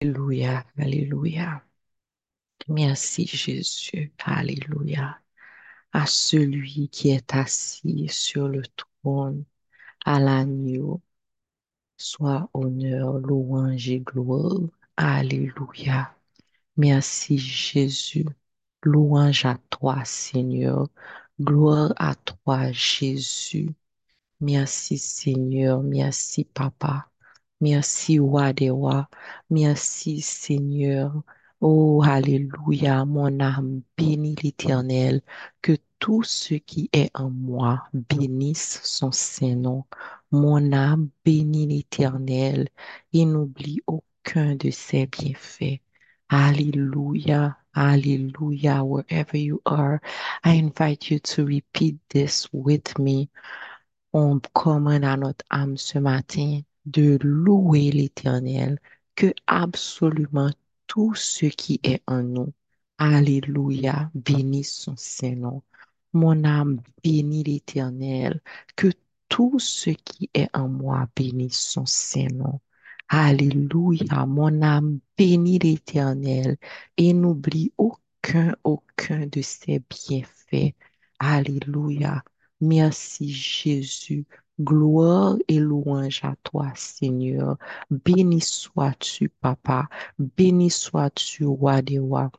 Alléluia, Alléluia. Merci Jésus, Alléluia. À celui qui est assis sur le trône, à l'agneau, soit honneur, louange et gloire. Alléluia. Merci Jésus. Louange à toi Seigneur. Gloire à toi Jésus. Merci Seigneur. Merci Papa. Merci roi des rois. Merci Seigneur. Oh, Alléluia, mon âme bénit l'Éternel. Que tout ce qui est en moi bénisse son Saint-Nom. Mon âme bénit l'Éternel et n'oublie aucun de ses bienfaits. Alléluia, Alléluia, wherever you are. I invite you to repeat this with me. On commande à notre âme ce matin de louer l'Éternel, que absolument tout ce qui est en nous, Alléluia, bénisse son Saint-Nom. Mon âme bénit l'Éternel, que tout ce qui est en moi bénisse son Saint-Nom. Alléluia, mon âme bénit l'Éternel et n'oublie aucun, aucun de ses bienfaits. Alléluia. Merci Jésus. Gloire et louange à toi, Seigneur. Béni sois-tu, Papa. Béni sois-tu, roi des rois.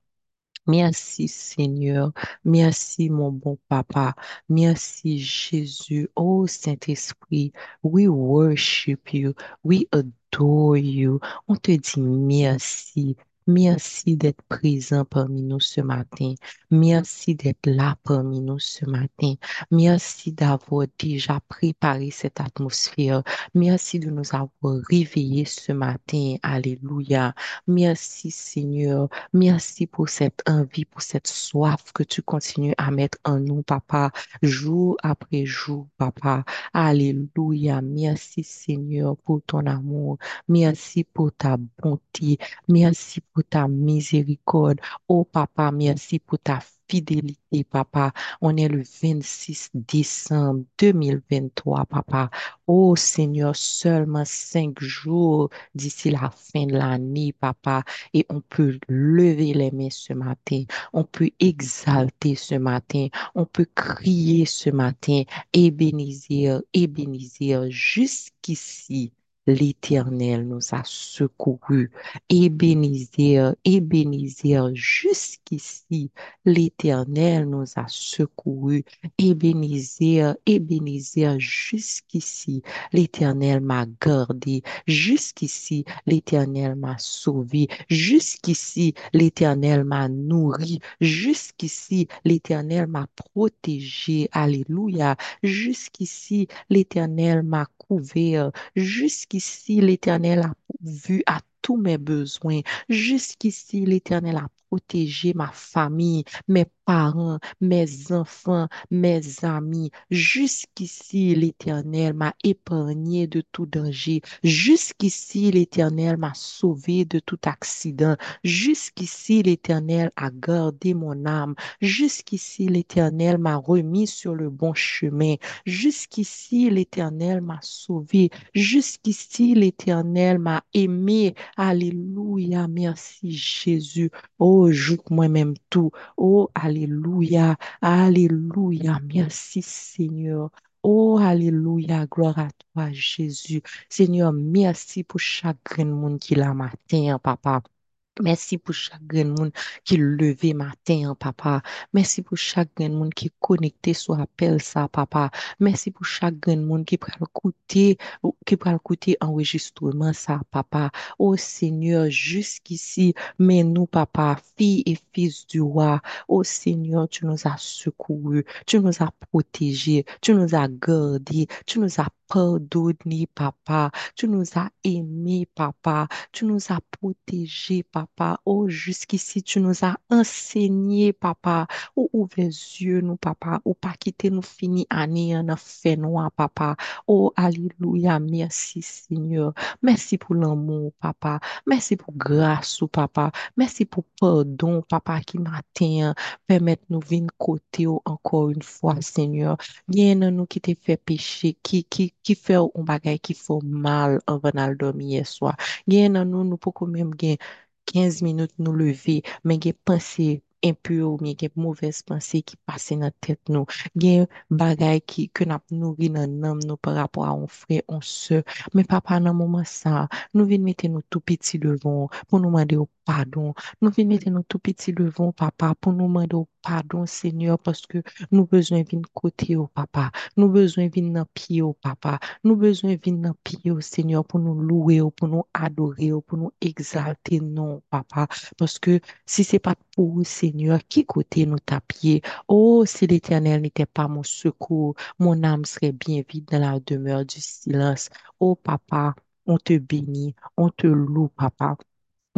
Merci Seigneur. Merci mon bon Papa. Merci Jésus. Oh Saint-Esprit, we worship you. We adore you. On te dit merci. Merci d'être présent parmi nous ce matin. Merci d'être là parmi nous ce matin. Merci d'avoir déjà préparé cette atmosphère. Merci de nous avoir réveillés ce matin. Alléluia. Merci Seigneur. Merci pour cette envie, pour cette soif que tu continues à mettre en nous, Papa, jour après jour, Papa. Alléluia. Merci Seigneur pour ton amour. Merci pour ta bonté. Merci pour ta miséricorde. Oh Papa, merci pour ta fidélité, Papa. On est le 26 décembre 2023, Papa. Oh Seigneur, seulement cinq jours d'ici la fin de l'année, Papa. Et on peut lever les mains ce matin. On peut exalter ce matin. On peut crier ce matin. Ébénizir, Ébénizir, jusqu'ici. L'Éternel nous a secourus. Ébénizir, Ébénizir, jusqu'ici. L'Éternel nous a secourus. Ébénizir, Ébénizir, jusqu'ici. L'Éternel m'a gardé. Jusqu'ici, l'Éternel m'a sauvé. Jusqu'ici, l'Éternel m'a nourri. Jusqu'ici, l'Éternel m'a protégé. Alléluia. Jusqu'ici, l'Éternel m'a couvert. Jusqu'ici, l'Éternel a vu à tous mes besoins. Jusqu'ici, l'Éternel a protégé ma famille, mes parents, mes enfants, mes amis. Jusqu'ici, l'Éternel m'a épargné de tout danger. Jusqu'ici, l'Éternel m'a sauvé de tout accident. Jusqu'ici, l'Éternel a gardé mon âme. Jusqu'ici, l'Éternel m'a remis sur le bon chemin. Jusqu'ici, l'Éternel m'a sauvé. Jusqu'ici, l'Éternel m'a aimé. Alléluia. Merci, Jésus. Oh, joue moi-même tout. Oh, Alléluia. Alléluia. Merci, Seigneur. Oh, Alléluia. Gloire à toi, Jésus. Seigneur, merci pour chaque monde qui l'a matin, papa. Merci pour chaque grand monde qui levé matin, papa. Merci pour chaque grand monde qui connecté sur appel ça, papa. Merci pour chaque grand monde qui peut écouter, qui peut écouter enregistrement ça, papa. Oh Seigneur, jusqu'ici, mais nous, papa, filles et fils du roi. Oh Seigneur, tu nous as secourus, tu nous as protégés, tu nous as gardés, tu nous as pardonnés, papa. Tu nous as aimés, papa. Tu nous as protégés, papa. Oh, jusqu'ici, tu nous as enseigné, papa. Oh, ouvert les yeux, nous, papa. Ou pas quitter nous fini année en fait noir, papa. Oh, alléluia. Merci, Seigneur. Merci pour l'amour, papa. Merci pour grâce, ou papa. Merci pour pardon, papa, qui matin permettre nous venir côté encore une fois, Seigneur. Bien, nous qui t'ai fait pécher, qui, qui, qui fait un bagay qui fait mal avant d'aller dormir hier soir. Nan nous, nous pouvons même gen 15 minutes nous lever, mais gen pensée impure ou bien gen mauvaise pensée qui passe dans tête nous. Gen bagay qui que n'a nourri dans nous par rapport à un frère, un soeur. Mais papa, dans moment ça, nous venons mettre nous tout petit devant pour nous demander au pardon. Nous venons mettre nous tout petit devant papa pour nous demander pardon Seigneur parce que nous besoin de côté au papa. Nous besoin de pied au papa. Nous besoin de pied au Seigneur pour nous louer, pour nous adorer, pour nous exalter non papa parce que si c'est pas pour Seigneur, qui côté nous tapier? Oh, si l'Éternel n'était pas mon secours, mon âme serait bien vide dans la demeure du silence. Oh, papa, on te bénit, on te loue, papa.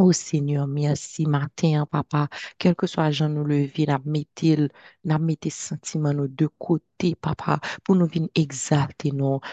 Oh Seigneur, merci matin, papa. Quel que soit Jean nous lever, n'a mettre, n'a mettre sentiments nous de côté, papa, pour nous venir exalter,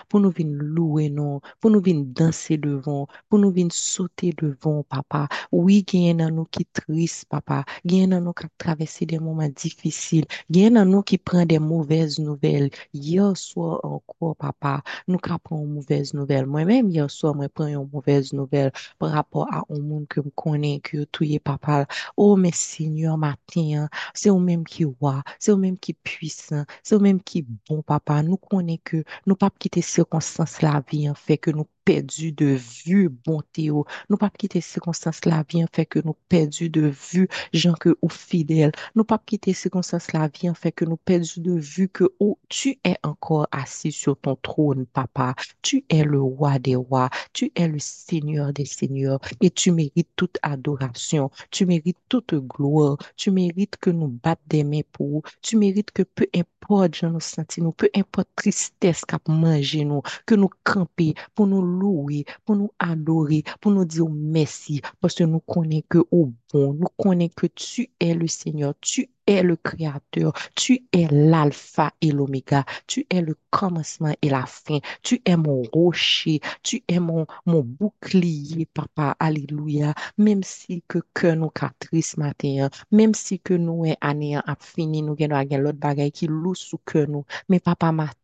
pour nous venir louer, non, pour nous venir danser devant, pour nous venir sauter devant, papa. Oui, y a nous qui triste, papa. Y a nous qui traversé des moments difficiles. Il y a nous qui prend des mauvaises nouvelles. Hier soir encore, papa, nous prenons une mauvaise nouvelle. Moi-même, hier soir, moi, prends une mauvaise nouvelle par rapport à un monde que connaît que tout est papa. Oh, mais Seigneur, matin, c'est au même qui roi, c'est au même qui puissant, c'est au même qui bon papa. Nous connaissons que nous pas quitter circonstances la vie en fait que nous perdu de vue bonté ou nous pas quitter circonstances la vie en fait que nous perdu de vue gens que ou fidèles. Nous pas quitter circonstances la vie en fait que nous perdu de vue que oh, tu es encore assis sur ton trône papa. Tu es le roi des rois. Tu es le seigneur des seigneurs. Et tu mérites toute adoration. Tu mérites toute gloire. Tu mérites que nous battions des mains pour tu mérites que peu importe je nous sentons peu importe tristesse qu'a mangé nous que nous camper pour nous louer, pour nous adorer, pour nous dire merci, parce que nous connaissons que au bon, nous connaissons que tu es le Seigneur, tu es le Créateur, tu es l'alpha et l'oméga, tu es le commencement et la fin, tu es mon rocher, tu es mon, mon bouclier, papa, alléluia, même si que nous triste matin, même si que nous est année à fini, nous avons l'autre bagaille qui loue sous que nous, mais papa matin,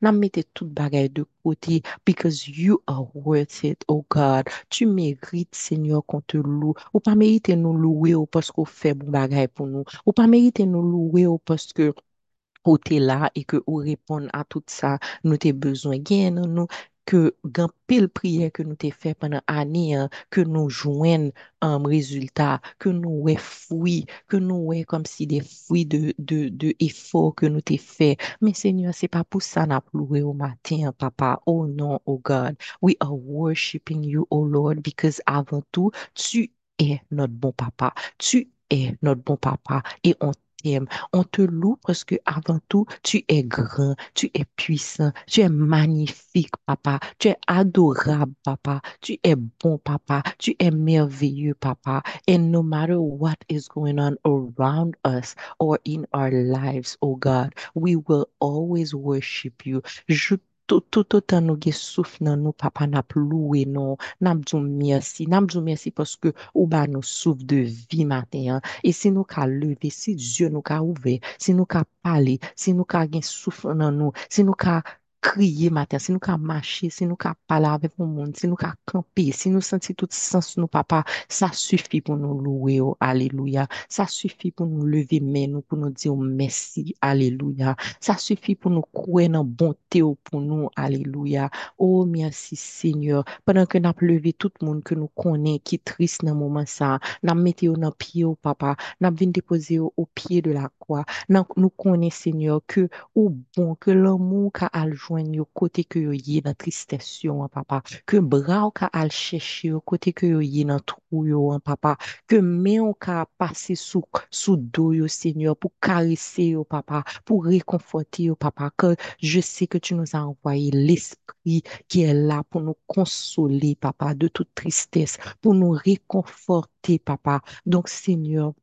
n'a mettez tout bagaille de côté, because you are worth it, oh God. Tu mérites, Seigneur, qu'on te loue. Ou pas mériter nous louer ou parce qu'on fait bon pour nous. Ou mériter nous louer ou parce que ou t'es là et que ou répondre à tout ça, nous t'es besoin. Gain nous que gan pile prière que nous t'ai fait pendant année, hein, que nous joignent un résultat, que nous ouais fruits, que nous ouais comme si des fruits de, de, de efforts que nous t'ai fait. Mais Seigneur, c'est pas pour ça n'a pleuré au matin, papa. Oh non, oh God. We are worshiping you, oh Lord, because avant tout, tu es notre bon papa. Tu notre bon papa et on on te loue parce que avant tout, tu es grand, tu es puissant, tu es magnifique, papa. Tu es adorable, papa. Tu es bon, papa. Tu es merveilleux, papa. And no matter what is going on around us or in our lives, oh God, we will always worship you. Je tout, autant nous ge dans nous, papa, n'a loué non, n'a dit merci, n'a dit merci parce que ou ba nous souffle de vie matin. Et si nous ka lever, si Dieu nous ka ouvert, si nous ka parler, si nous ka gen souffle dans nous, si nous ka crier matin, si nous ka marcher, si nous ka parler avec le monde, si nous ka camper, si nous sentons tout sens nous, papa, ça suffit pour nous louer, oh, alléluia. Ça suffit pour nous lever main, nous, pour nous dire merci, alléluia. Ça suffit pour nous croire dans bonté oh, pour nous, alléluia. Oh, merci Seigneur. Pendant que nous avons levé tout le monde que nous connaissons, qui est triste dans le moment ça, nous avons mis dans pied, oh, papa, nous avons déposé au, au pied de la croix. Nous, connaissons, Seigneur, que, ou bon, que l'amour qu'a joindre au côté que yo yé dans tristesse yo, hein, papa. Que bras ou ka al chercher au côté que yo yé dans trou yo, hein, papa. Que main ou ka sous dos yo, Seigneur, pour caresser yo, papa, pour réconforter yo, papa. Que je sais que tu nous as envoyé l'esprit qui est là pour nous consoler, papa, de toute tristesse, pour nous réconforter, papa. Donc, Seigneur,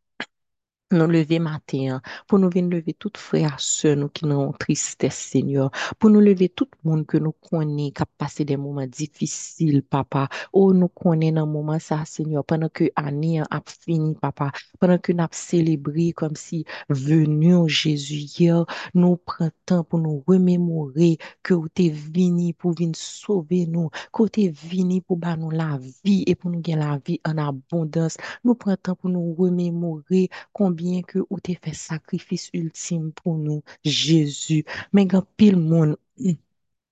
nous lever matin, pour nous venir lever toutes frères, sœurs, nous qui nous tristesse, Seigneur, pour nous lever tout le monde que nous connaissons, qui a passé des moments difficiles, papa. Oh, nous connaissons dans moment ça, Seigneur, pendant que l'année a fini, papa, pendant que nous avons célébré comme si venu Jésus hier, nous prenons temps pour nous remémorer que vous êtes venu pour venir sauver nous, que vous êtes venu pour nous la vie et pour nous gagner la vie en abondance. Nous prenons temps pour nous remémorer combien que ou t'es fait sacrifice ultime pour nous, Jésus. Mais quand pile monde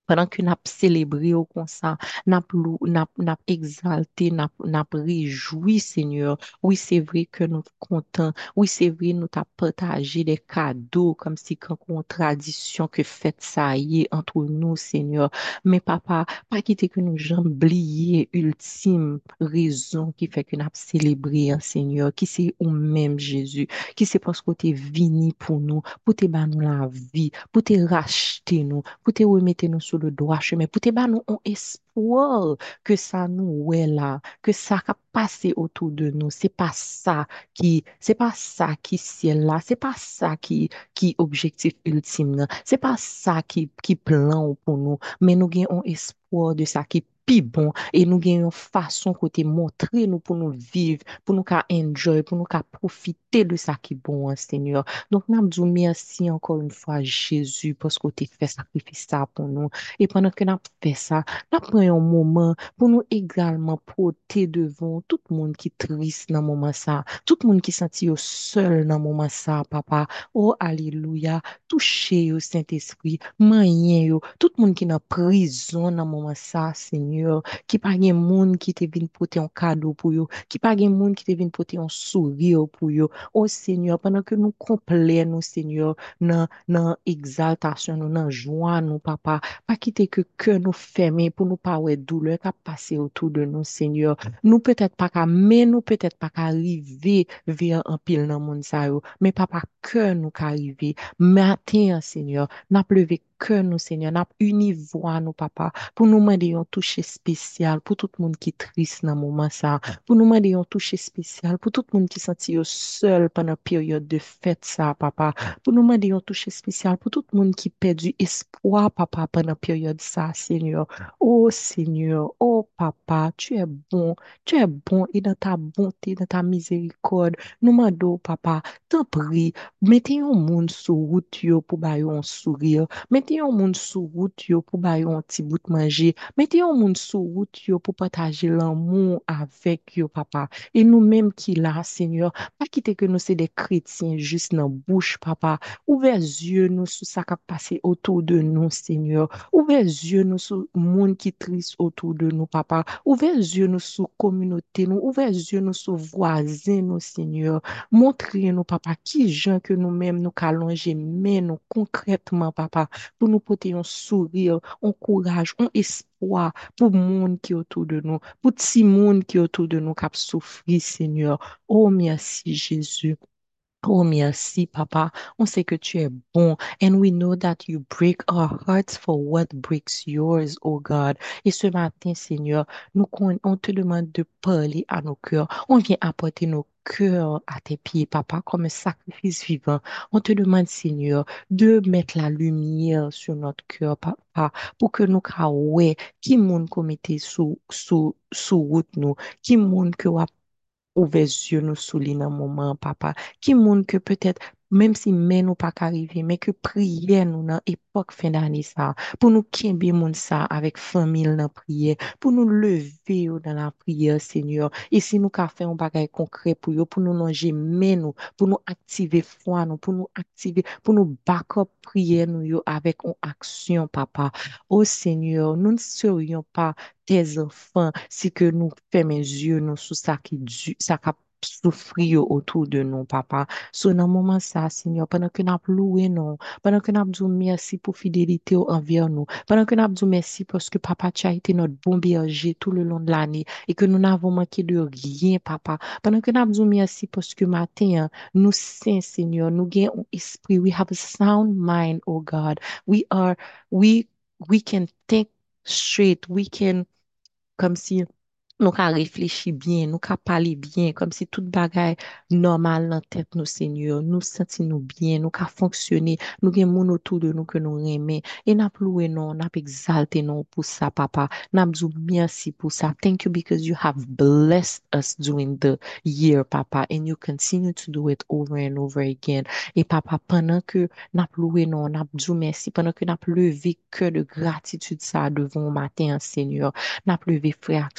pendant que nous célébré au concert, nous avons exalté, nous avons réjoui, Seigneur. Oui, c'est vrai que nous sommes contents. Oui, c'est vrai, nous avons partagé des cadeaux comme si une tradition que fait ça y est entre nous, Seigneur. Mais papa, pas quitter que nous jamais oublié ultime raison qui fait que nous avons célébré, hein, Seigneur, qui c'est au même Jésus, qui c'est parce que tu es venu pour nous, pour te nous la vie, pour te racheter nous, pour te remettre nous le droit chemin, pour te nous un espoir que ça nous est là, que ça a passé autour de nous. C'est pas ça qui, c'est pas ça qui ciel là, c'est pas ça qui, qui objectif ultime, c'est pas ça qui, qui plan pour nous, mais nous avons espoir de ça qui plus bon et nous avons une façon côté montrer nous pour nous vivre, pour nous enjoy, pour nous profiter de ça qui est bon, hein, Seigneur. Disons merci encore une fois, Jésus, parce que tu fait sacrifice ça pour nous. Et pendant que nous fait ça, nous prenons un moment pour nous également porter devant tout le monde qui est triste dans le moment ça, tout le monde qui senti seul dans le moment ça, papa. Oh, alléluia. Touchez au Saint-Esprit, moyen, tout le monde qui est en prison dans le moment ça, Seigneur, qui pas de monde qui te vient porter un cadeau pour eux, qui pas de monde qui te vient porter un sourire pour eux. Oh Seigneur, pendant que nous nous Seigneur, dans dans exaltation, dans joie, nous, papa, pas quitter que que nous fermer pour nous pas ouais douleur qui passer autour de nous, Seigneur. Nous peut-être pas qu'à, mais nous peut-être pas qu'à arriver vers un pile dans le monde, mais papa, que nous qu'arriver. Matin, Seigneur, n'a levé que nous, Seigneur, n'a voix, nous, papa, pour nous demander un toucher spécial pour tout le monde qui est triste dans le moment ça, pour nous demander un toucher spécial pour tout le monde qui sentit seul pendant la période de fête ça, papa, pour nous demander un toucher spécial pour tout le monde qui perd du espoir, papa, pendant la période ça, Seigneur. Oh, Seigneur, oh, papa, tu es bon, tu es bon et dans ta bonté, dans ta miséricorde, nous demandons, papa, t'en prie, mettez un monde sur route pour bailler un sourire, mettez un monde sur route pour bailler un petit bout de manger, mettez un monde sur route pour partager l'amour avec yo, papa. Et nous-mêmes qui là, Seigneur, pas quitter que nous c'est des chrétiens juste dans la bouche, papa. Ouvrez les yeux nous sur ça qui a passé autour de nous, Seigneur. Ouvrez les yeux nous sur le monde qui triste autour de nous, papa. Ouvrez les yeux nous sur la communauté. Ouvrez les yeux nous sur voisins, Seigneur. Montrez-nous, papa, qui gens nous-mêmes nous allonger, mais nous concrètement, papa, pour nous porter un sourire, un courage, un espoir pour le monde qui est autour de nous, pour le monde qui est autour de nous qui a souffert, Seigneur. Oh, merci, Jésus. Oh, merci, Papa. On sait que tu es bon. And we know that you break our hearts for what breaks yours, oh God. Et ce matin, Seigneur, nous, on te demande de parler à nos cœurs. On vient apporter nos cœurs à tes pieds, Papa, comme un sacrifice vivant. On te demande, Seigneur, de mettre la lumière sur notre cœur, Papa, pour que nous, ouais, qui monde commettait sous, sous, sous route nous, qui monde que Ouve zyo nou souli nan mouman, papa. Ki moun ke petet, menm si men nou pa ka rive, men ke priye nou nan epok fin dani sa, pou nou kenbe moun sa avek famil nan priye, pou nou leve yo nan la priye, Senyor. E si nou ka fe yon bagay konkre pou yo, pou nou nanje men nou, pou nou aktive fwa nou, pou nou aktive, pou nou bakop priye nou yo avek yon aksyon, papa. O Senyor, nou ne seryon pa tes enfants, si que nous fermons les yeux nous sur ça qui ça souffrir autour de nous, papa. So, dans moment ça, Seigneur, pendant que nous loué nous, pendant que nous dit merci pour fidélité envers nous, pendant que nous dit merci parce que papa, tu as été notre bon berger tout le long de l'année et que nous n'avons manqué de rien, papa. Pendant que nous dit merci parce que matin, nous saints, Seigneur, nous avons un esprit, we have a sound mind, oh God. We are, we, we can think straight, we can comme si nous ka réfléchir bien, nous ka parler bien, comme si tout bagaille normal dans tête nous, Seigneur. Nous sentir nous bien, nous ka fonctionner, nous gen moun autour de nous que nous aimons. Et n'a loué non, n'a exalté non pour ça, papa. N'a dit merci pour ça. Thank you because you have blessed us during the year, papa, and you continue to do it over and over again. Et papa, pendant que n'a loué non, n'a dit merci, pendant que n'a levé que de gratitude ça devant matin, Seigneur. N'a levé frère,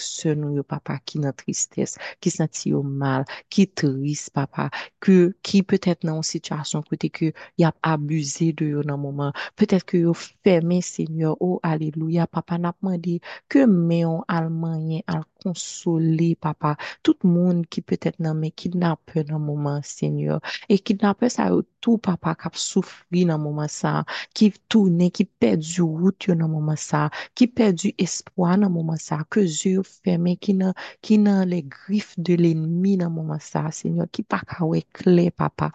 yo, papa, qui dans tristesse, qui senti au mal, qui triste, papa, que, qui peut-être dans une situation côté que y a abusé de yo dans moment. Peut-être que yo fermé, Seigneur, oh, alléluia, papa, n'a demandé que meon allemand, al consoler, papa, tout le monde qui peut-être dans mes kidnappeurs dans moment, Seigneur, et kidnappeurs, ça, tout, papa, qui a souffert dans moment ça, qui tourne, qui perdu route dans moment ça, qui perdu espoir dans moment ça, que yeux fermés, qui n'a, qui n'a les griffes de l'ennemi dans moment ça, Seigneur, qui pas clair, papa,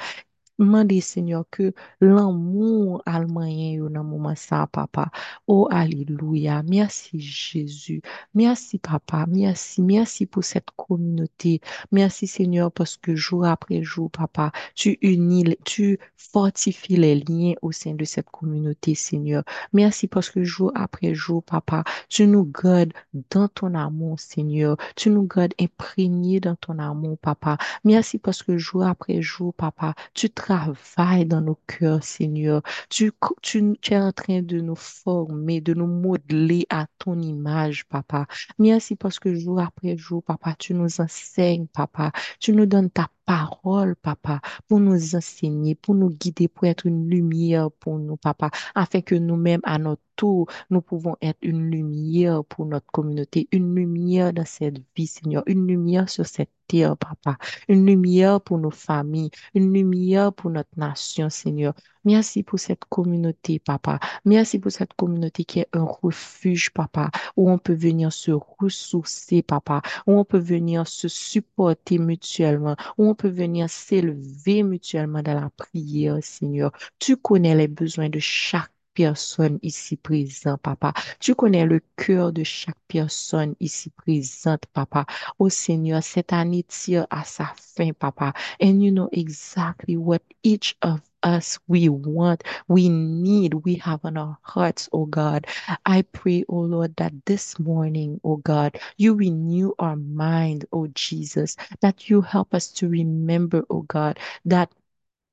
Mande, Seigneur, que l'amour allemand dans moment ça, papa. Oh, alléluia. Merci, Jésus. Merci, papa. Merci. Merci pour cette communauté. Merci, Seigneur, parce que jour après jour, papa, tu unis, tu fortifies les liens au sein de cette communauté, Seigneur. Merci parce que jour après jour, papa, tu nous gardes dans ton amour, Seigneur. Tu nous gardes imprégnés dans ton amour, papa. Merci parce que jour après jour, papa, tu travailles dans nos cœurs, Seigneur. Tu, tu, tu es en train de nous former, de nous modeler à ton image, papa. Merci parce que jour après jour, papa, tu nous enseignes, papa. Tu nous donnes ta parole, papa, pour nous enseigner, pour nous guider, pour être une lumière pour nous, papa, afin que nous-mêmes, à notre tour, nous pouvons être une lumière pour notre communauté, une lumière dans cette vie, Seigneur, une lumière sur cette terre, papa, une lumière pour nos familles, une lumière pour notre nation, Seigneur. Merci pour cette communauté, papa. Merci pour cette communauté qui est un refuge, papa, où on peut venir se ressourcer, papa, où on peut venir se supporter mutuellement, où on peut venir s'élever mutuellement dans la prière, Seigneur. Tu connais les besoins de chaque personne ici présente, papa. Tu connais le cœur de chaque personne ici présente, papa. Oh Seigneur, cette année tire à sa fin, papa. And you know exactly what each of us we want, we need, we have on our hearts, oh God. I pray, oh Lord, that this morning, oh God, you renew our mind, oh Jesus, that you help us to remember, oh God, that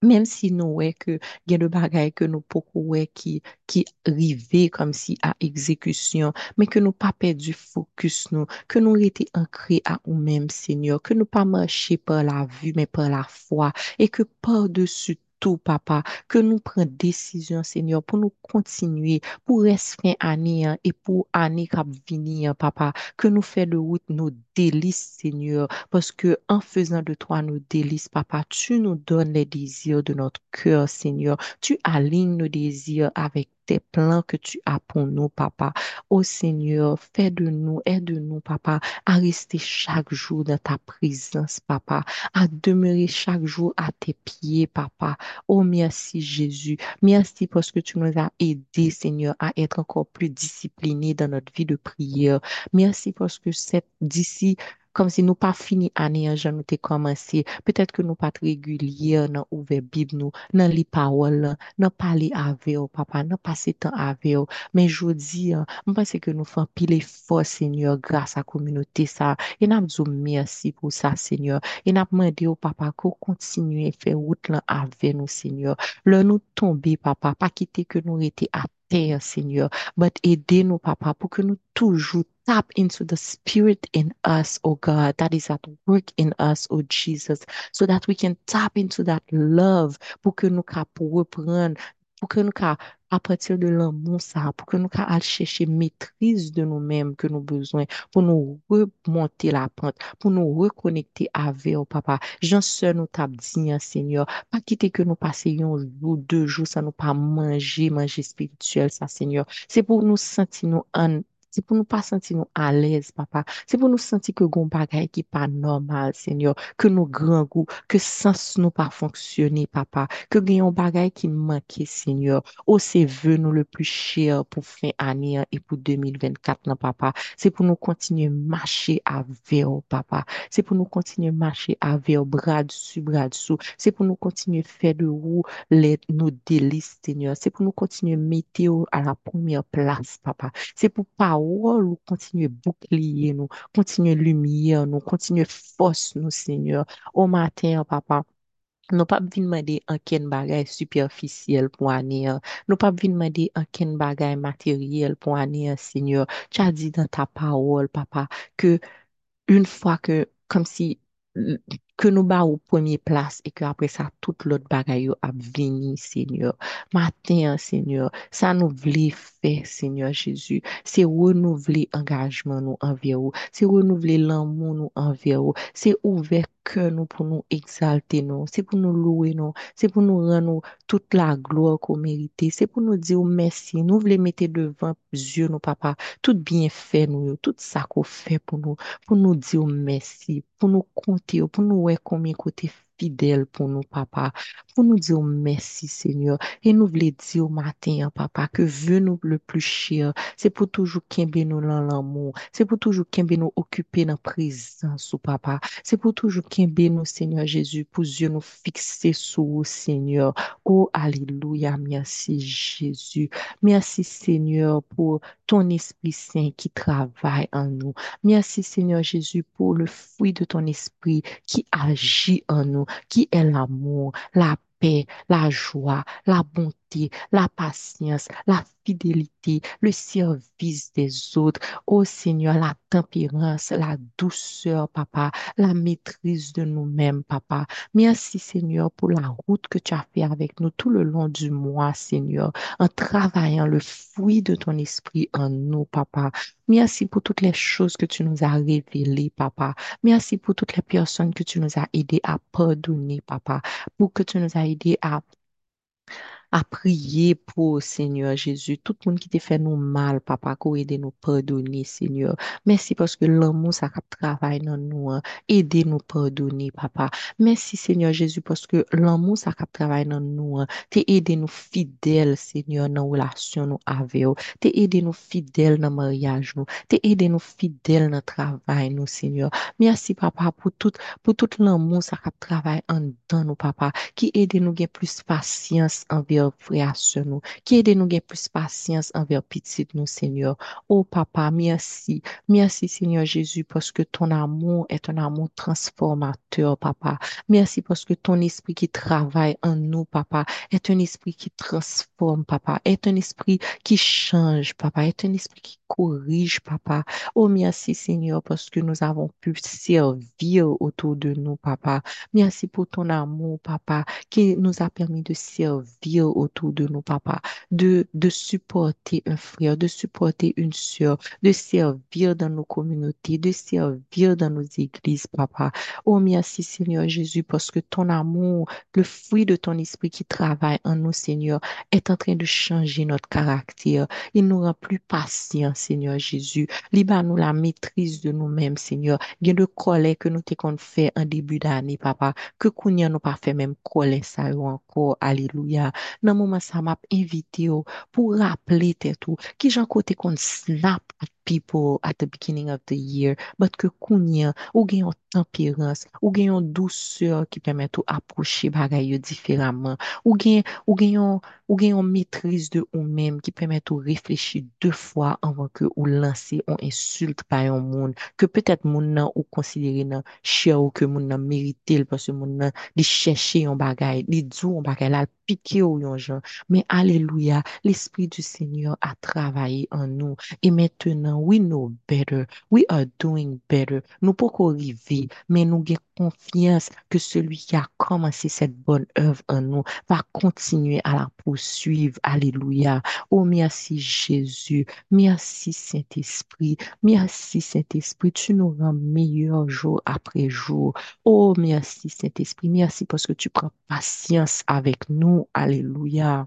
même si que il y a de bagailles que nous pouvons ouais qui qui rivé comme si à exécution mais que nous pas perdu focus nous que nous été ancrés à nous-mêmes Seigneur que nous pas marcher par la vue mais par la foi et que par-dessus papa, que nous prenions décision, Seigneur, pour nous continuer, pour rester année hein, et pour année qui venir, papa, que nous fassions de route nos délices, Seigneur, parce que en faisant de toi nos délices, papa, tu nous donnes les désirs de notre cœur, Seigneur. Tu alignes nos désirs avec plans que tu as pour nous, papa. Oh Seigneur, fais de nous, aide-nous, papa, à rester chaque jour dans ta présence, papa, à demeurer chaque jour à tes pieds, papa. Oh merci Jésus. Merci parce que tu nous as aidés, Seigneur, à être encore plus disciplinés dans notre vie de prière. Merci parce que d'ici comme si nous pas fini année en nous t'ai commencé. Peut-être que nous pas réguliers dans ouvert Bible nous, dans les paroles, dans parler avec papa, dans passer temps avec. Mais je dis, hein, je pense que nous faisons pile effort, Seigneur, grâce à la communauté ça. Et nous dit merci pour ça, Seigneur. Et nous demandé au papa qu'on continue à faire route là avec nous, Seigneur. Le nous tomber, papa, pas quitter que nous étions à terre, Seigneur, but aidez-nous, oh, papa, pour que nous toujours tap into the spirit in us, oh God, that is at work in us, oh Jesus, so that we can tap into that love. Pour que nous puissions reprendre, pour que nous à partir de l'amour, ça, pour que nous puissions chercher maîtrise de nous-mêmes que nous besoin, pour nous remonter la pente, pour nous reconnecter avec, oh papa. J'en sais nous t'a dit, hein, Seigneur, pas quitter que nous passions un jour, deux jours, ça nous pas manger, manger spirituel, ça, Seigneur. C'est pour nous sentir nous en C'est pour nous pas sentir à l'aise, papa. C'est pour nous sentir que gon bagay qui pas normal, Seigneur. Que nos grands goûts, que sens nous pas fonctionner, papa. Que gagnons qui manque, Seigneur. Oh, c'est vœu nous le plus cher pour fin année et pour 2024, non, papa. C'est pour nous continuer à marcher avec, oh, papa. C'est pour nous continuer à marcher avec, bras dessus, bras dessous. C'est pour nous continuer à faire de vous les, nos délices, Seigneur. C'est pour nous continuer mettre à la première place, papa. C'est pour ou continuer bouclier nous, continuer lumière nous, continuer force nous, Seigneur. Au matin, papa. Nous pas venir demander un ken bagay superficiel pour année. hein. Nous pas venir demander un ken bagay matériel pour année, hein, Seigneur. Tu as dit dans ta parole, papa, que une fois que, comme si, que nous bas au premier place et que après ça, tout l'autre bagaille a venu, Seigneur. Matin, Seigneur, ça nous voulait faire, Seigneur Jésus. C'est renouveler engagement nous envers vous. C'est renouveler l'amour nous envers vous. C'est ouvert cœur nous pour nous exalter nous. C'est pour nous louer nous. C'est pour nous rendre toute la gloire qu'on mérite. C'est pour nous dire merci. Nous voulons mettre devant Dieu, nous, papa, tout bien fait nous, tout ça qu'on fait pour nous pour nous dire merci, pour nous compter, pour nous voir combien côté fidèle pour nous, papa, pour nous dire merci, Seigneur. Et nous voulons dire au matin, hein, papa, que veut nous le plus cher, c'est pour toujours qu'aimer nous dans l'amour, c'est pour toujours qu'aimer nous occuper dans la présence, au papa, c'est pour toujours qu'aimer nous, Seigneur Jésus, pour nous fixer sur vous, Seigneur. Oh, Alléluia, merci Jésus. Merci, Seigneur, pour ton Esprit Saint qui travaille en nous. Merci Seigneur Jésus pour le fruit de ton esprit qui agit en nous, qui est l'amour, la paix, la joie, la bonté, la patience, la fidélité, le service des autres. Oh Seigneur, la tempérance, la douceur, papa, la maîtrise de nous-mêmes, papa. Merci Seigneur pour la route que tu as fait avec nous tout le long du mois, Seigneur, en travaillant le fruit de ton esprit en nous, papa. Merci pour toutes les choses que tu nous as révélées, papa. Merci pour toutes les personnes que tu nous as aidés à pardonner, papa. Pour que tu nous as aidés à à prier pour, Seigneur Jésus, tout le monde qui t'a fait nous mal, papa, qu'on aide nous pardonner, Seigneur. Merci parce que l'amour, ça cap travaille dans nous, hein. Aidez nous pardonner, papa. Merci, Seigneur Jésus, parce que l'amour, ça cap travaille dans nous, hein. T'es aidé nous fidèles, Seigneur, dans la relation nous avec vous. T'es aidé nous fidèles dans mariage nous. T'es nous fidèles dans travail nous, Seigneur. Merci, papa, pour tout, pour tout l'amour, ça cap travaille en dedans nous, papa qui aide nous gagner plus patience envers et sœurs nous, qui aide nous gagner plus patience envers petites nous, Seigneur. Oh papa, merci. Merci Seigneur Jésus parce que ton amour est un amour transformateur, papa. Merci parce que ton esprit qui travaille en nous, papa, est un esprit qui transforme, papa, est un esprit qui change, papa, est un esprit qui corrige, papa. Oh merci Seigneur parce que nous avons pu servir autour de nous, papa. Merci pour ton amour, papa, qui nous a permis de servir autour de nous, papa, de, supporter un frère, de supporter une sœur, de servir dans nos communautés, de servir dans nos églises, papa. Oh, merci, Seigneur Jésus, parce que ton amour, le fruit de ton esprit qui travaille en nous, Seigneur, est en train de changer notre caractère. Il nous rend plus patients, Seigneur Jésus. Libre-nous la maîtrise de nous-mêmes, Seigneur. A de colère que nous t'avons fait en début d'année, papa que kounya nous pas fait même coller ça encore. Alléluia. Dans moment ça m'a invité yo pour rappeler tout qui j'en côté qu'on snap people at the beginning of the year, but que kounya ou gen yon tempérance, ou gen yon douceur qui permet de approcher bagay yo différemment, ou gen ou ou maîtrise de ou même qui permet de réfléchir deux fois avant que ou lancer on insulte par un monde que peut-être moun nan ou considérer nan cher ou que moun nan mérite parce que moun nan li cherche yon bagay, li djou yon bagay la piqué ou yon. Mais alléluia, l'Esprit du Seigneur a travaillé en nous. Et maintenant, we know better. We are doing better. Nous pas arriver, mais nous avons confiance que celui qui a commencé cette bonne œuvre en nous va continuer à la poursuivre. Alléluia. Oh, merci Jésus. Merci Saint-Esprit. Merci Saint-Esprit. Tu nous rends meilleurs jour après jour. Oh, merci Saint-Esprit. Merci parce que tu prends patience avec nous. Alléluia.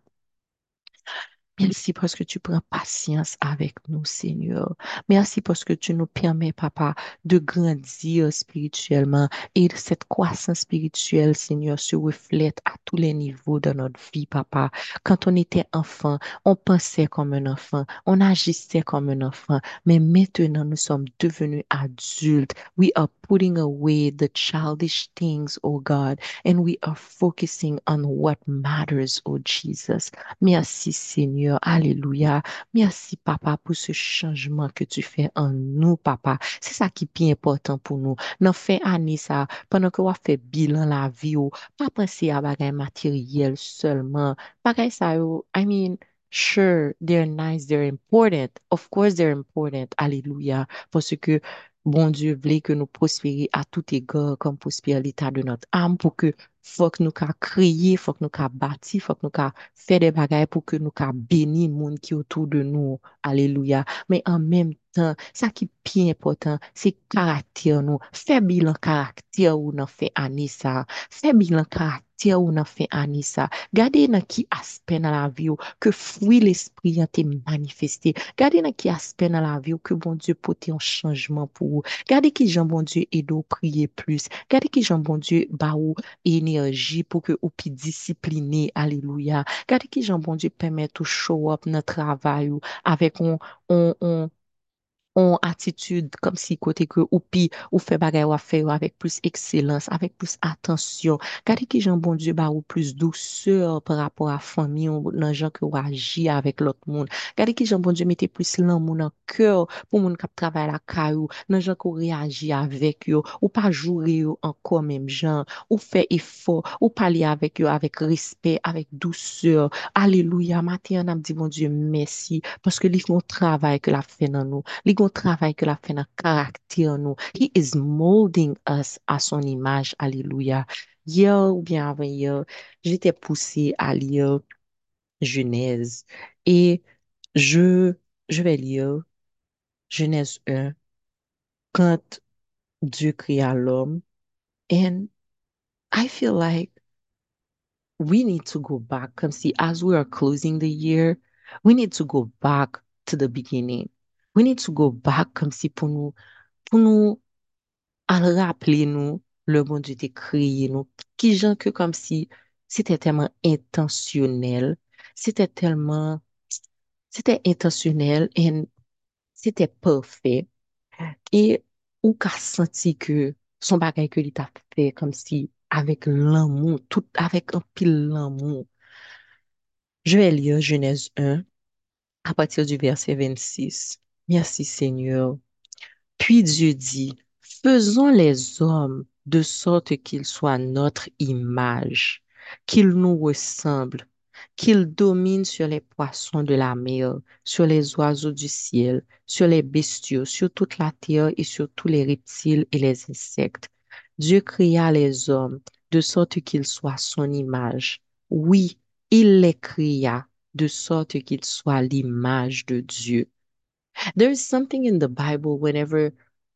Merci parce que tu prends patience avec nous, Seigneur. Merci parce que tu nous permets, Papa, de grandir spirituellement et cette croissance spirituelle, Seigneur, se reflète à tous les niveaux de notre vie, Papa. Quand on était enfant, on pensait comme un enfant, on agissait comme un enfant, mais maintenant nous sommes devenus adultes. We are putting away the childish things, oh God, and we are focusing on what matters, oh Jesus. Merci Seigneur. Alléluia. Merci Papa pour ce changement que tu fais en nous, Papa. C'est ça qui est important pour nous. Nan fait année ça, pendant que on fait bilan la vie, ou, pas penser à bagay matériel seulement. Bagay ça, yo, I mean, sure, they're nice, they're important. Of course, they're important. Alléluia. Parce que bon Dieu voulait que nous prospérions à tout égard comme prospère l'état de notre âme pour que faut que nous ka crier, faut que nous ka bâti, faut que nous faire des bagailles pour que nous ka béni monde qui est autour de nous. Alléluia. Mais en même temps, ça qui est bien important, c'est caractère nous. Fais bilan caractère ou nan fait année ça. Fais bilan caractère ou nan fait année ça. Gardez dans qui aspect dans la vie que fruit l'esprit a été manifesté. Gardez dans qui aspect dans la vie que bon Dieu porte un changement pour vous. Gardez qui Jean bon Dieu aide ou prier plus. Gardez qui Jean bon Dieu ba ou énergie pour que ou pi discipliné. Alléluia. Gardez qui Jean bon Dieu permet ou show up dans travail avec on, on, on on attitude comme si côté que ou pi ou fait bagay ou a fait avec plus excellence, avec plus attention. Gardez qui Jean bon Dieu ba ou plus douceur par rapport à famille ou nan gens que ou agi avec l'autre monde. Gardez qui Jean bon Dieu mette plus l'amour dans cœur pour moun kap travail la caillou, nan gens qui réagit avec yo, ou pas jouer encore même gens, ou fait effort, ou parler avec yo avec respect, avec douceur. Alléluia, matin, on a dit mon Dieu merci parce que li font travail que la fait dans nous. Gon travail que la fait dans caractère nous. He is molding us à son image. Alléluia. Hier ou bien avant hier, j'étais poussée à lire Genèse et je, je vais lire Genèse 1 quand Dieu créa l'homme. And I feel like we need to go back. Comme si as we are closing the year, we need to go back to the beginning. We need to go back comme si pour nous, pour nous al rappeler nous le bon Dieu t'a créé nous. Qui gens que comme si c'était tellement intentionnel, c'était tellement, c'était intentionnel et c'était parfait. Et ou qu'a senti que son bagage que il t'a fait comme si avec l'amour, tout avec un pile l'amour. Je vais lire Genèse 1 à partir du verset 26. Merci Seigneur. Puis Dieu dit, faisons les hommes de sorte qu'ils soient notre image, qu'ils nous ressemblent, qu'ils dominent sur les poissons de la mer, sur les oiseaux du ciel, sur les bestiaux, sur toute la terre et sur tous les reptiles et les insectes. Dieu créa les hommes de sorte qu'ils soient son image. Oui, il les créa de sorte qu'ils soient l'image de Dieu. There's something in the Bible whenever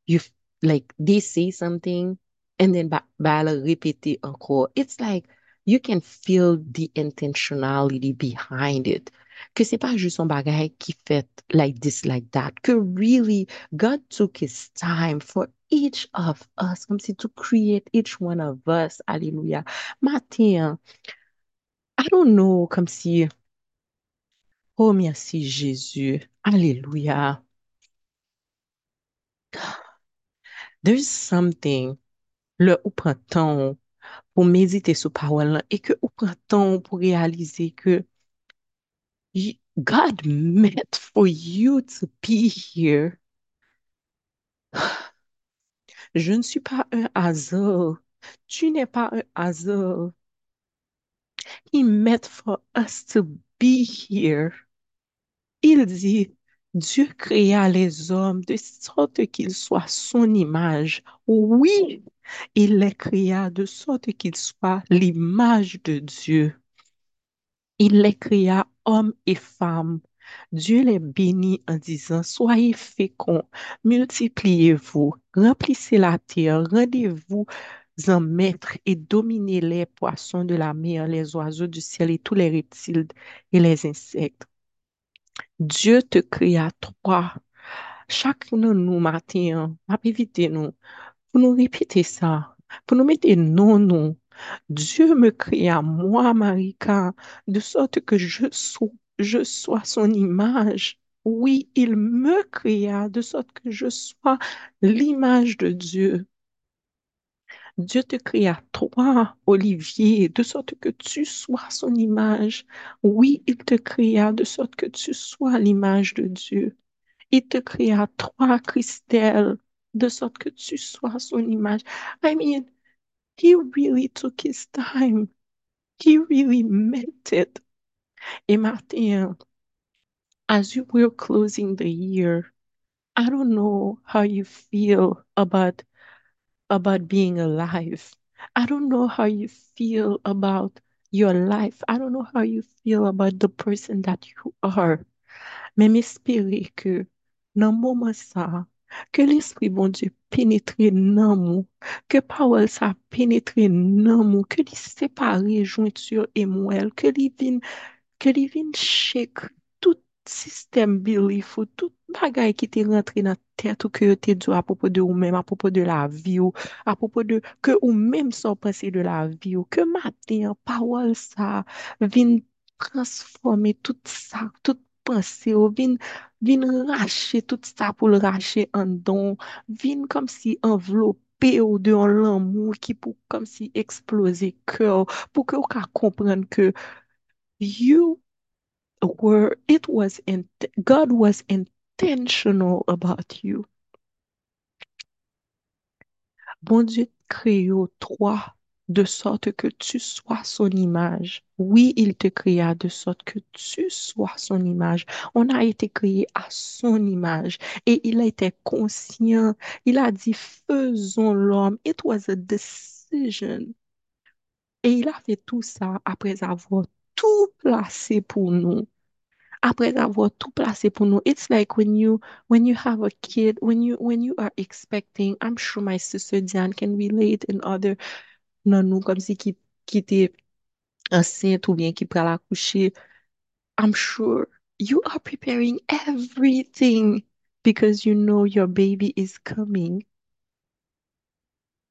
you like they say something and then ba bala répéter encore. It's like you can feel the intentionality behind it. Que c'est pas juste un bagage qui fait like this, like that. Que really God took his time for each of us, comme si to create each one of us. Alléluia. Matin, I don't know, comme si, oh merci Jésus. Alléluia. There's something, le ou pour méditer sur parole là, et que ou temps pour réaliser que y- God meant for you to be here. Je ne suis pas un hasard. Tu n'es pas un hasard. He meant for us to be here. Il dit, Dieu créa les hommes de sorte qu'ils soient son image. Oui, il les créa de sorte qu'ils soient l'image de Dieu. Il les créa hommes et femmes. Dieu les bénit en disant, Soyez féconds, multipliez-vous, remplissez la terre, rendez-vous en maître et dominez les poissons de la mer, les oiseaux du ciel et tous les reptiles et les insectes. Dieu te créa toi. Chacun de nous matin, m'a éviter nous, pour nous répéter ça, pour nous mettre non, non. Dieu me créa moi, Marika, de sorte que je sois, je sois son image. Oui, il me créa de sorte que je sois l'image de Dieu. Dieu te créa toi, Olivier, de sorte que tu sois son image. Oui, il te créa de sorte que tu sois l'image de Dieu. Il te créa toi, Christelle, de sorte que tu sois son image. I mean, he really took his time. He really meant it. Et Martin, as you were closing the year, I don't know how you feel about about being alive. I don't know how you feel about your life. I don't know how you feel about the person that you are. Mais m'espérer que dans le moment ça, que l'Esprit bon Dieu pénètre dans nous, que parole ça pénètre dans nous, que les séparer jointure et moelle, que les vienne que li vin shake tout système belief ou tout bagay qui te rentré dans tête ou yo te dit à propos de ou à propos de la vie ou à propos de que ou même sans penser de la vie ou que matin, parole ça vin transformer tout ça, toute pensée ou vin, vin racher tout ça pour le racher en don, vin comme si enveloppé ou de l'amour qui pour comme si exploser cœur pour que ou ka comprendre que you were it was in God was intentional about you. Bon Dieu créa toi de sorte que tu sois son image. Oui, il te créa de sorte que tu sois son image. On a été créé à son image et il a été conscient. Il a dit, faisons l'homme. It was a decision. Et il a fait tout ça après avoir tout placé pour nous. après avoir tout placé pour nous. It's like when you when you have a kid, when you when you are expecting, I'm sure my sister Diane can relate and other nanou comme si qui qui était enceinte ou bien qui prend la coucher. I'm sure you are preparing everything because you know your baby is coming.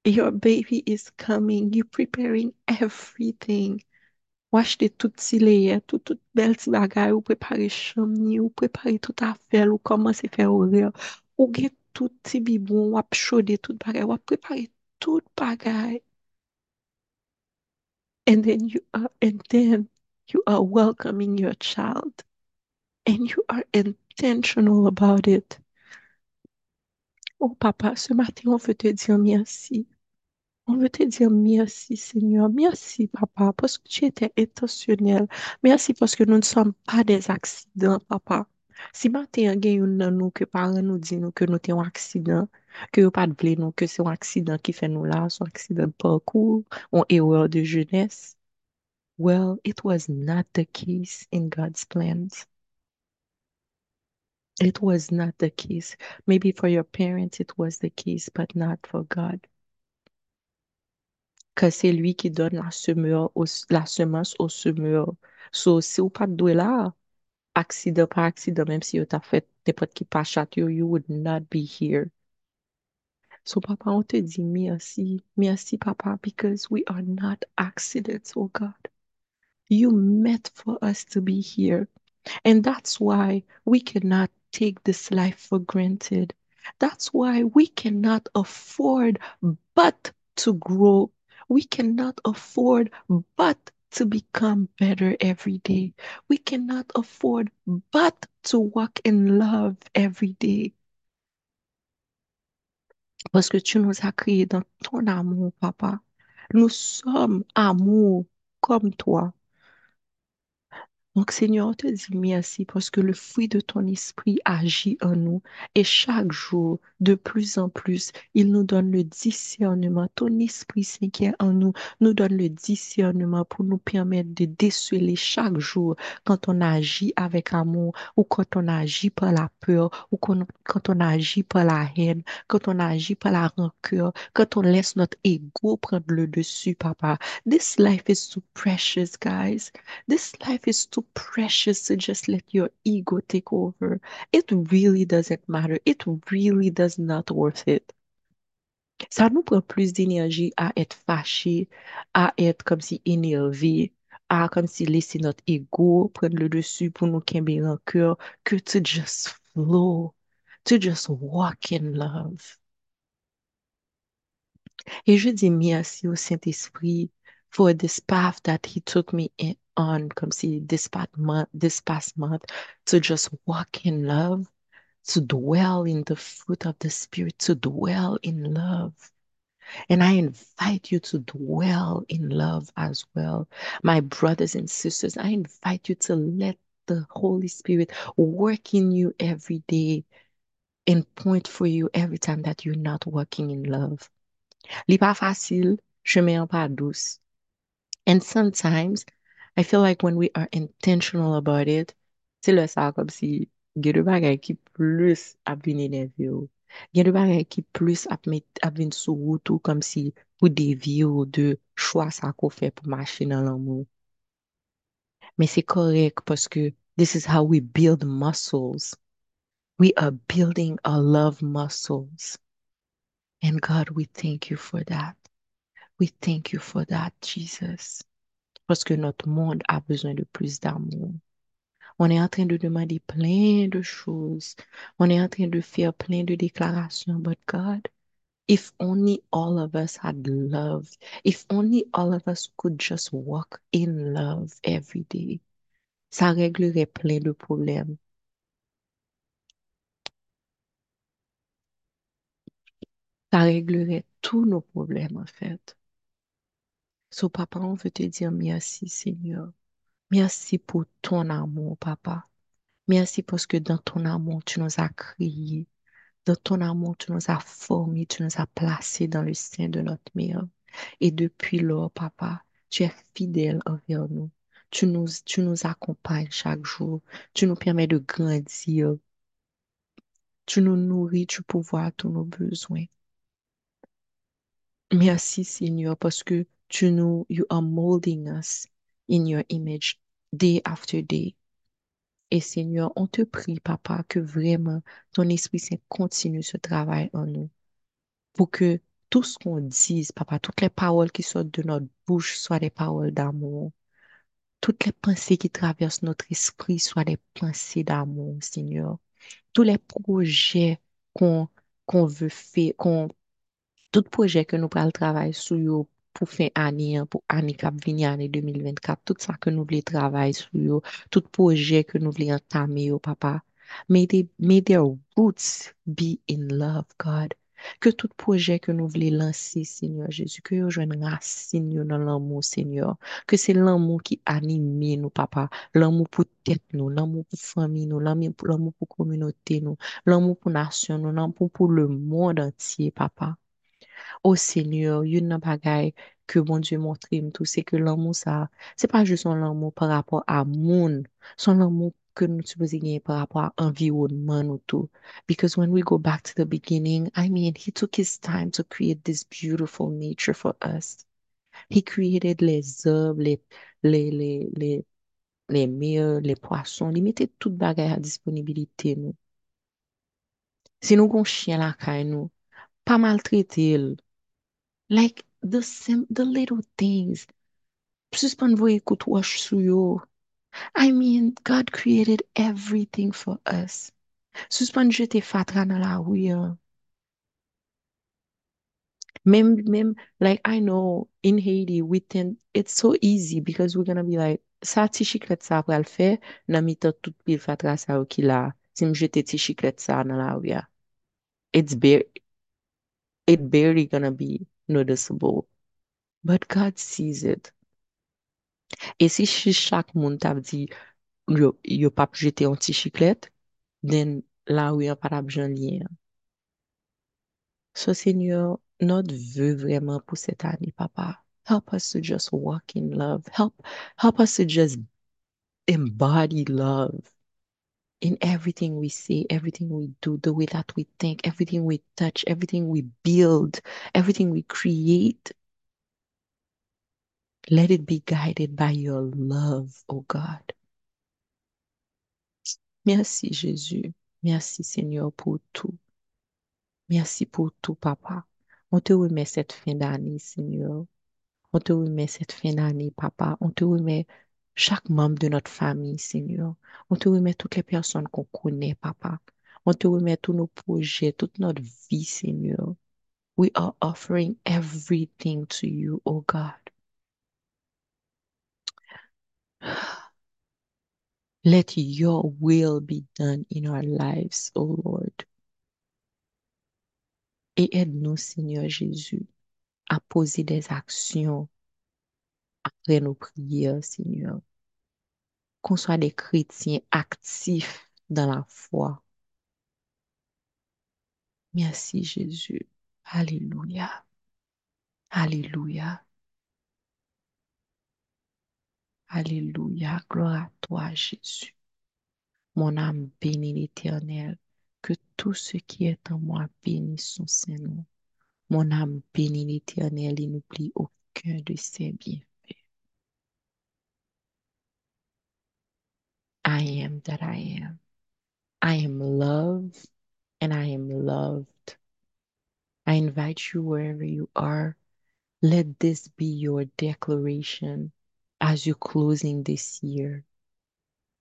Your baby is coming. You're preparing everything. Ou achete tout ti leye, tout, tout bel ti bagay, ou prepare chom ni, ou prepare tout afel, ou komanse fe ore, ou gen tout ti bibon, wap chode tout bagay, wap prepare tout bagay. And then you are, and then you are welcoming your child. And you are intentional about it. Oh papa, ce matin, on veut te dire merci. On veut te dire merci, Seigneur. Merci, Papa, parce que tu étais intentionnel. Merci parce que nous ne sommes pas des accidents, Papa. Si matin, il y a nous que parents nous disent que nous avons un accident, que nous pas de nous que c'est un accident qui fait nous là, c'est un accident de parcours, une erreur de jeunesse. Well, it was not the case in God's plans. It was not the case. Maybe for your parents, it was the case, but not for God. Que c'est lui qui donne la semeur, au- la semence au semeur. So, si ou pas doué là, accident par accident, même si vous t'a fait n'importe qui pas chat, you, you would not be here. So, papa, on te dit merci. Merci, papa, because we are not accidents, oh God. You meant for us to be here. And that's why we cannot take this life for granted. That's why we cannot afford but to grow. We cannot afford but to become better every day. We cannot afford but to walk in love every day. Parce que tu nous as créés dans ton amour, papa. Nous sommes amour comme toi. Donc, Seigneur, te dit merci parce que le fruit de ton esprit agit en nous et chaque jour, de plus en plus, il nous donne le discernement. Ton esprit Saint qui est en nous nous donne le discernement pour nous permettre de déceler chaque jour quand on agit avec amour ou quand on agit par la peur ou quand, quand on agit par la haine, quand on agit par la rancœur, quand on laisse notre ego prendre le dessus, papa. This life is too precious, guys. This life is too precious to just let your ego take over. It really doesn't matter. It really does not worth it. Ça nous prend plus d'énergie à être fâché, à être comme si énervé, à comme si laisser notre ego prendre le dessus pour nous camber en cœur, que to just flow, to just walk in love. Et je dis merci au Saint-Esprit for this path that he took me in, on, comme si this past month, this past month, to just walk in love, to dwell in the fruit of the Spirit, to dwell in love. And I invite you to dwell in love as well. My brothers and sisters, I invite you to let the Holy Spirit work in you every day and point for you every time that you're not working in love. Li pa facile, chemin pa douce. And sometimes I feel like when we are intentional about it, se le sa kom si gen de bagay ki plus ap vin enerve yo. Gen de bagay ki plus ap, met, ap vin sou wout ou kom si pou devye ou de chwa sa ko fe pou mache nan l'amou. Men se korek paske this is how we build muscles. We are building our love muscles. And God, we thank you for that. We thank you for that, Jesus. Parce que notre monde a besoin de plus d'amour. On est en train de demander plein de choses. On est en train de faire plein de déclarations. But God, if only all of us had love, if only all of us could just walk in love every day, ça réglerait plein de problèmes. Ça réglerait tous nos problèmes, en fait. So, papa, on veut te dire merci, Seigneur. Merci pour ton amour, papa. Merci parce que dans ton amour, tu nous as créés. Dans ton amour, tu nous as formés, tu nous as placés dans le sein de notre mère. Et depuis lors, papa, tu es fidèle envers nous. Tu nous, tu nous accompagnes chaque jour. Tu nous permets de grandir. Tu nous nourris, tu pourvois tous nos besoins. Merci, Seigneur, parce que tu nous, you are molding us in your image day after day. Et Seigneur, on te prie, Papa, que vraiment ton Esprit Saint continue ce travail en nous. Pour que tout ce qu'on dise, Papa, toutes les paroles qui sortent de notre bouche soient des paroles d'amour. Toutes les pensées qui traversent notre esprit soient des pensées d'amour, Seigneur. Tous les projets qu'on qu'on veut faire, qu'on tout projet que nous prenons le travail sur pour fin année, pour année qui vini année 2024, tout ça que nous voulons travailler sur tout projet que nous voulons entamer, papa. May, they, may their roots be in love, God. Que tout projet que nous voulons lancer, Seigneur Jésus, que yo jwenn racine dans l'amour, Seigneur. Que c'est l'amour qui anime nous, papa. L'amour pour tête nous, l'amour pour famille nous, l'amour pour, l'amour pour communauté nous, l'amour pour nation nous, l'amour pour le monde entier, papa. Oh Seigneur, yon nan bagay que bon Dieu montre tout, c'est que l'amour ça, c'est pas juste un amour par rapport à moun, son amour que nous supposons gagner par rapport à environnement ou tout. Because when we go back to the beginning, I mean, he took his time to create this beautiful nature for us. He created les herbes, les, les, les, les, les mers, les poissons. Il mettait tout bagay à disponibilité nous. Si nous gon chien la kay nous, pas maltraiter el. Like the sim the little things. Suspend voye kout wash sou yo. I mean, God created everything for us. Suspend jete fatra nan la ouye. Mem, mem, like I know in Haiti, we tend, it's so easy because we're gonna be like, sa ti chiklet sa pral fe, nan mi tot tout pil fatra sa ou ki la, si m jete ti chiklet sa nan la. It's bare, it barely gonna be noticeable. But God sees it. Et si chaque moun tap di yo, pap jete an ti chiklet, then la ou yon. So Seigneur, notre vœu vraiment pour cette année, Papa, help us to just walk in love. Help, help us to just embody love in everything we say, everything we do, the way that we think, everything we touch, everything we build, everything we create. Let it be guided by your love, oh God. Merci Jésus. Merci Seigneur pour tout. Merci pour tout, Papa. On te remet cette fin d'année, Seigneur. On te remet cette fin d'année, Papa. On te remet chaque membre de notre famille, Seigneur. On te remet toutes les personnes qu'on connaît, Papa. On te remet tous nos projets, toute notre vie, Seigneur. We are offering everything to you, oh God. Let your will be done in our lives, oh Lord. Et aide-nous, Seigneur Jésus, à poser des actions après nos prières, Seigneur. Qu'on soit des chrétiens actifs dans la foi. Merci, Jésus. Alléluia. Alléluia. Alléluia. Gloire à toi, Jésus. Mon âme bénit l'Éternel. Que tout ce qui est en moi bénisse son Saint-Nom. Mon âme bénit l'Éternel et n'oublie aucun de ses bienfaits. I am that I am. I am loved and I am loved. I invite you wherever you are. Let this be your declaration as you're closing this year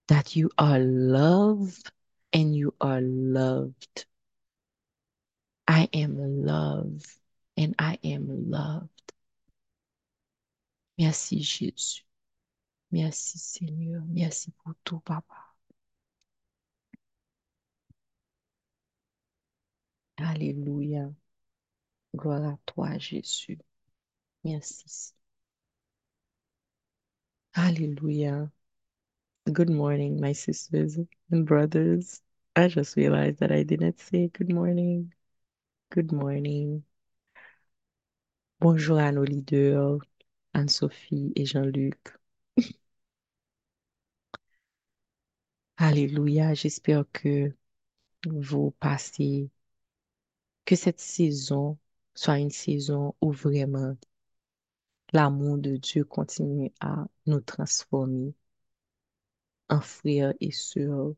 that you are loved and you are loved. I am loved and I am loved. Merci Jésus. Merci Seigneur. Merci pour tout, Papa. Alléluia. Gloire à toi, Jésus. Merci. Hallelujah. Good morning, my sisters and brothers. I just realized that I didn't say good morning. Good morning. Bonjour à nos leaders, Anne-Sophie et Jean-Luc. Alléluia. J'espère que vous passez, que cette saison soit une saison où vraiment l'amour de Dieu continue à nous transformer en frères et sœurs.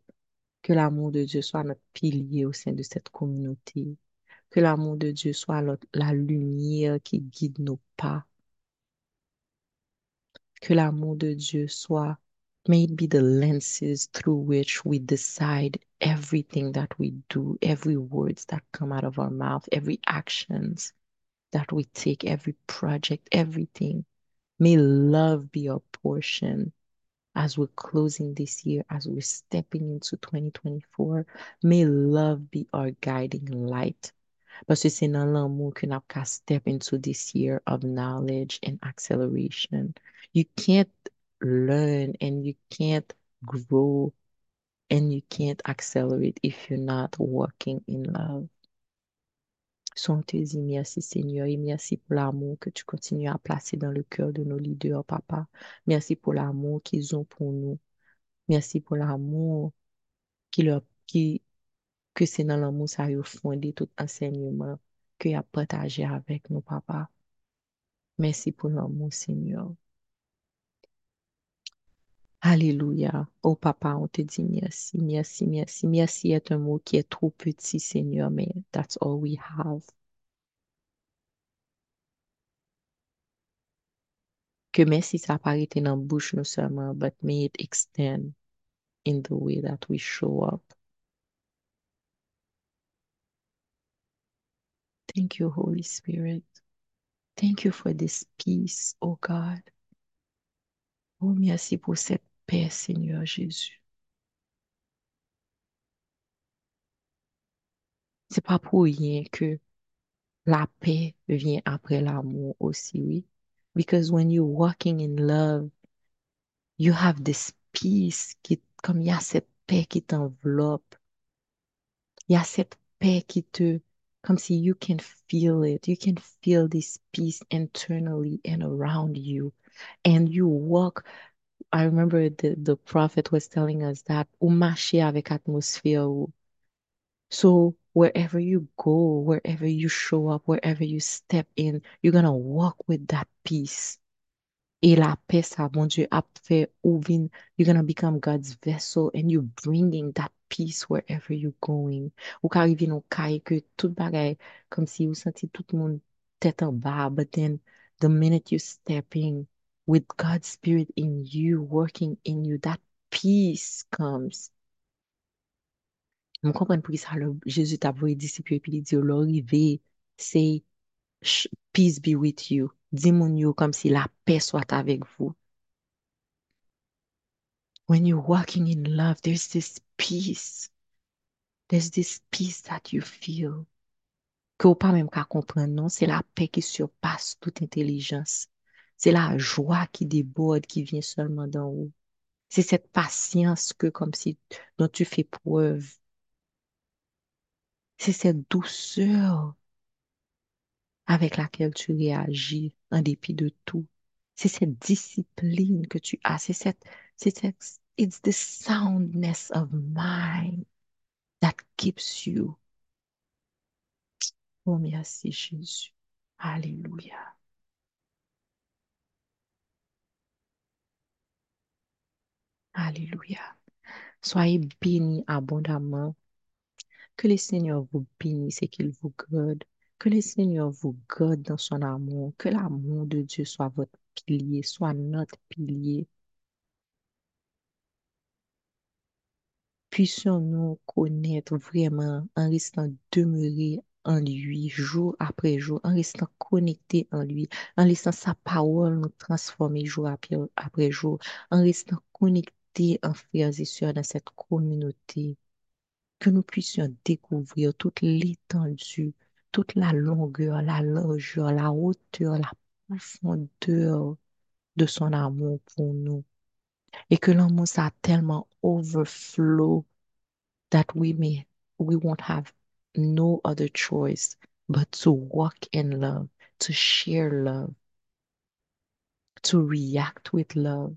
Que l'amour de Dieu soit notre pilier au sein de cette communauté. Que l'amour de Dieu soit la lumière qui guide nos pas. Que l'amour de Dieu soit, may it be the lenses through which we decide everything that we do, every words that come out of our mouth, every actions that we take, every project, everything. May love be our portion as we're closing this year, as we're stepping into 2024. May love be our guiding light. Parce que c'est dans l'amour qu'à step into this year of knowledge and acceleration. You can't learn and you can't grow and you can't accelerate if you're not walking in love. So, te dit merci Seigneur et merci pour l'amour que tu continues à placer dans le cœur de nos leaders, papa. Merci pour l'amour qu'ils ont pour nous. Merci pour l'amour qui leur, qui, que c'est dans l'amour ça a fondé tout enseignement qu'il a partagé avec nous, papa. Merci pour l'amour, Seigneur. Alléluia. Oh papa, on te dit merci, merci, merci. Merci est un mot qui est trop petit, Seigneur, mais that's all we have. Que merci ça été dans la bouche nous seulement, but may it extend in the way that we show up. Thank you, Holy Spirit. Thank you for this peace, oh God. Oh, merci pour cette paix, Seigneur Jésus. C'est pas pour rien que la paix vient après l'amour aussi, oui. Because when you're walking in love, you have this peace comme il y a cette paix qui t'enveloppe. Il y a cette paix qui te, comme si you can feel it. You can feel this peace internally and around you. And you walk. I remember the, the prophet was telling us that ou marcher avec atmosphère. So wherever you go, wherever you show up, wherever you step in, you're to walk with that peace. Et la paix, ça, mon Dieu, a fait ouvrir. You're gonna become God's vessel and you're bringing that peace wherever you're going. Ou ka arrive nou kay que tout bagay, comme si vous senti tout monde tête en bas, but then the minute you stepping with God's spirit in you, working in you, that peace comes. Mwen kompren pou ki sa le Jésus t'a voye disipyo epi li di yo lo rive, say, peace be with you. Di moun yo kom si la paix soit avec vous. When you're walking in love, there's this peace. There's this peace that you feel. Que ou pa même ka kompren, non? C'est la paix qui surpasse toute intelligence. C'est la joie qui déborde, qui vient seulement d'en haut. C'est cette patience que, comme si, dont tu fais preuve. C'est cette douceur avec laquelle tu réagis en dépit de tout. C'est cette discipline que tu as. C'est cette, c'est cette, it's the soundness of mind that keeps you. Oh, merci Jésus. Alléluia. Alléluia. Soyez bénis abondamment. Que le Seigneur vous bénisse et qu'il vous garde. Que le Seigneur vous garde dans son amour. Que l'amour de Dieu soit votre pilier, soit notre pilier. Puissions-nous connaître vraiment en restant demeurés en lui jour après jour, en restant connectés en lui, en laissant sa parole nous transformer jour après, jour, en restant en frères et dans cette communauté, que nous puissions découvrir toute l'étendue, toute la longueur, la largeur, la hauteur, la profondeur de son amour pour nous. Et que l'amour ça tellement overflow that we may we won't have no other choice but to walk in love, to share love, to react with love,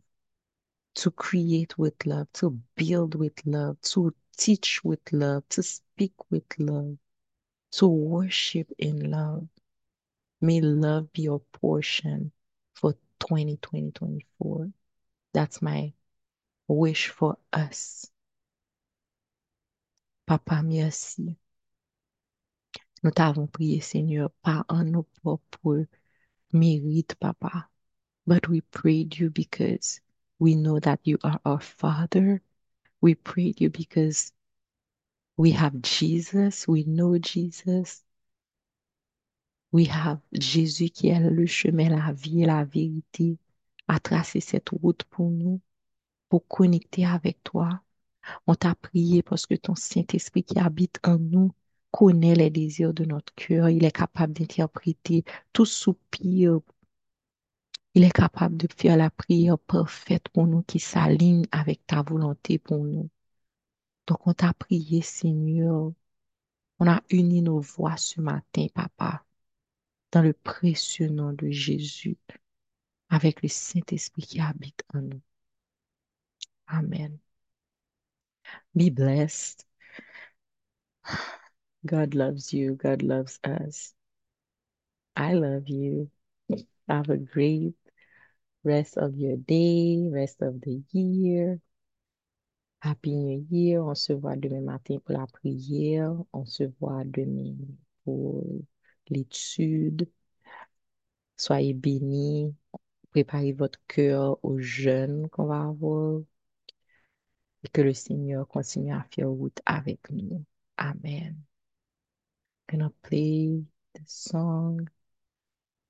to create with love, to build with love, to teach with love, to speak with love, to worship in love. May love be your portion for 2020 2024. That's my wish for us. Papa, merci. Nous t'avons prié, Seigneur, pas en nos propres mérites, Papa, but we prayed you because we know that you are our Father. We prayed you because we have Jesus, we know Jesus. We have Jésus qui est le chemin, la vie et la vérité, a tracé cette route pour nous, pour connecter avec toi. On t'a prié parce que ton Saint-Esprit qui habite en nous connaît les désirs de notre cœur. Il est capable d'interpréter tout soupir. Il est capable de faire la prière parfaite pour nous qui s'aligne avec ta volonté pour nous. Donc, on t'a prié, Seigneur. On a uni nos voix ce matin, Papa, dans le précieux nom de Jésus, avec le Saint-Esprit qui habite en nous. Amen. Be blessed. God loves you. God loves us. I love you. Have a great rest of your day, rest of the year. Happy New Year. On se voit demain matin pour la prière. On se voit demain pour l'étude. Soyez bénis. Préparez votre cœur au jeûne qu'on va avoir. Et que le Seigneur continue à faire route avec nous. Amen. I'm gonna play the song.